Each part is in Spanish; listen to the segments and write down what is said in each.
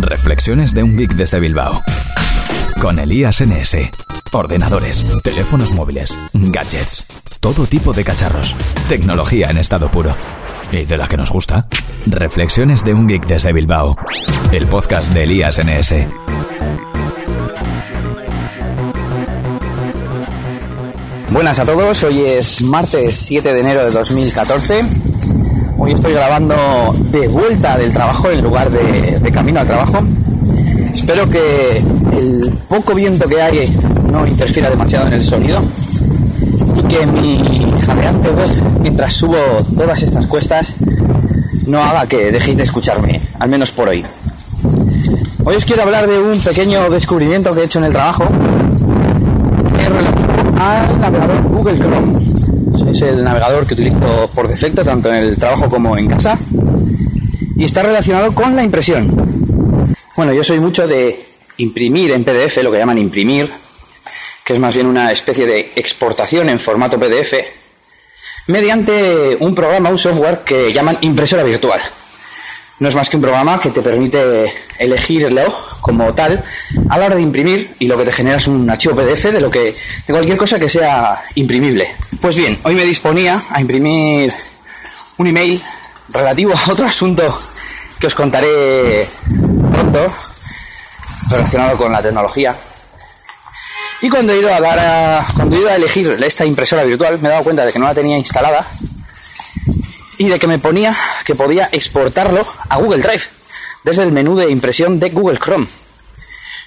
Reflexiones de un geek desde Bilbao. Con Elías NS. Ordenadores, teléfonos móviles, gadgets, todo tipo de cacharros. Tecnología en estado puro. Y de la que nos gusta. Reflexiones de un geek desde Bilbao. El podcast de Elías NS. Buenas a todos, hoy es martes 7 de enero de 2014. Hoy estoy grabando de vuelta del trabajo en lugar de, camino al trabajo. Espero que el poco viento que hay no interfiera demasiado en el sonido y que mi jadeante voz mientras subo todas estas cuestas no haga que dejéis de escucharme, al menos por hoy. Hoy os quiero hablar de un pequeño descubrimiento que he hecho en el trabajo es relativo al navegador Google Chrome. Es el navegador que utilizo por defecto tanto en el trabajo como en casa y está relacionado con la impresión. Bueno, yo soy mucho de imprimir en PDF, lo que llaman imprimir, que es más bien una especie de exportación en formato PDF, mediante un programa, un software que llaman impresora virtual. No es más que un programa que te permite elegirlo como tal a la hora de imprimir y lo que te genera es un archivo PDF de lo que de cualquier cosa que sea imprimible. Pues bien, hoy me disponía a imprimir un email relativo a otro asunto que os contaré pronto relacionado con la tecnología. Y cuando he ido a dar a, cuando he ido a elegir esta impresora virtual, me he dado cuenta de que no la tenía instalada y de que me ponía que podía exportarlo a Google Drive desde el menú de impresión de Google Chrome.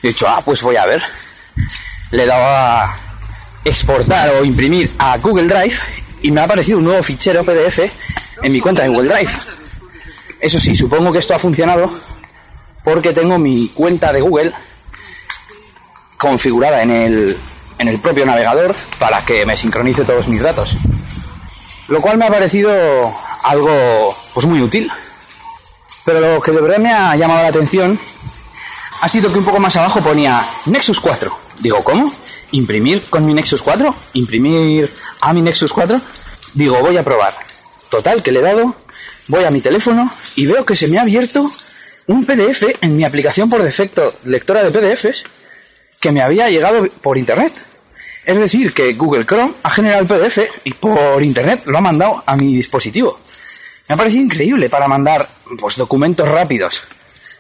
He dicho, ah, pues voy a ver. Le he dado a exportar o imprimir a Google Drive y me ha aparecido un nuevo fichero PDF en mi cuenta de Google Drive. Eso sí, supongo que esto ha funcionado porque tengo mi cuenta de Google configurada en el, en el propio navegador para que me sincronice todos mis datos. Lo cual me ha parecido algo pues muy útil. Pero lo que de verdad me ha llamado la atención ha sido que un poco más abajo ponía Nexus 4. Digo, ¿cómo? ¿Imprimir con mi Nexus 4? ¿Imprimir a mi Nexus 4? Digo, voy a probar. Total, que le he dado, voy a mi teléfono y veo que se me ha abierto un PDF en mi aplicación por defecto, lectora de PDFs, que me había llegado por internet. Es decir, que Google Chrome ha generado el PDF y por internet lo ha mandado a mi dispositivo. Me ha parecido increíble para mandar pues, documentos rápidos,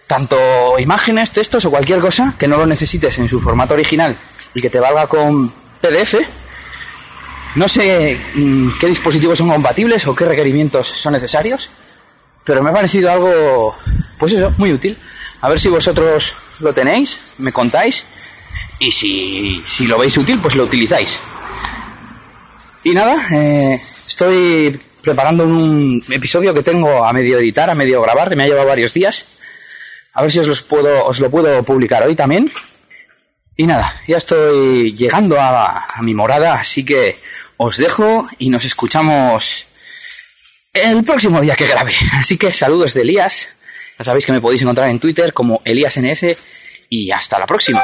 tanto imágenes, textos o cualquier cosa que no lo necesites en su formato original y que te valga con PDF. No sé mmm, qué dispositivos son compatibles o qué requerimientos son necesarios, pero me ha parecido algo, pues eso, muy útil. A ver si vosotros lo tenéis, me contáis y si, si lo veis útil, pues lo utilizáis. Y nada, eh, estoy preparando un episodio que tengo a medio editar, a medio grabar, me ha llevado varios días. A ver si os, los puedo, os lo puedo publicar hoy también. Y nada, ya estoy llegando a, a mi morada, así que os dejo y nos escuchamos el próximo día que grabe. Así que saludos de Elías. Ya sabéis que me podéis encontrar en Twitter como ElíasNS y hasta la próxima.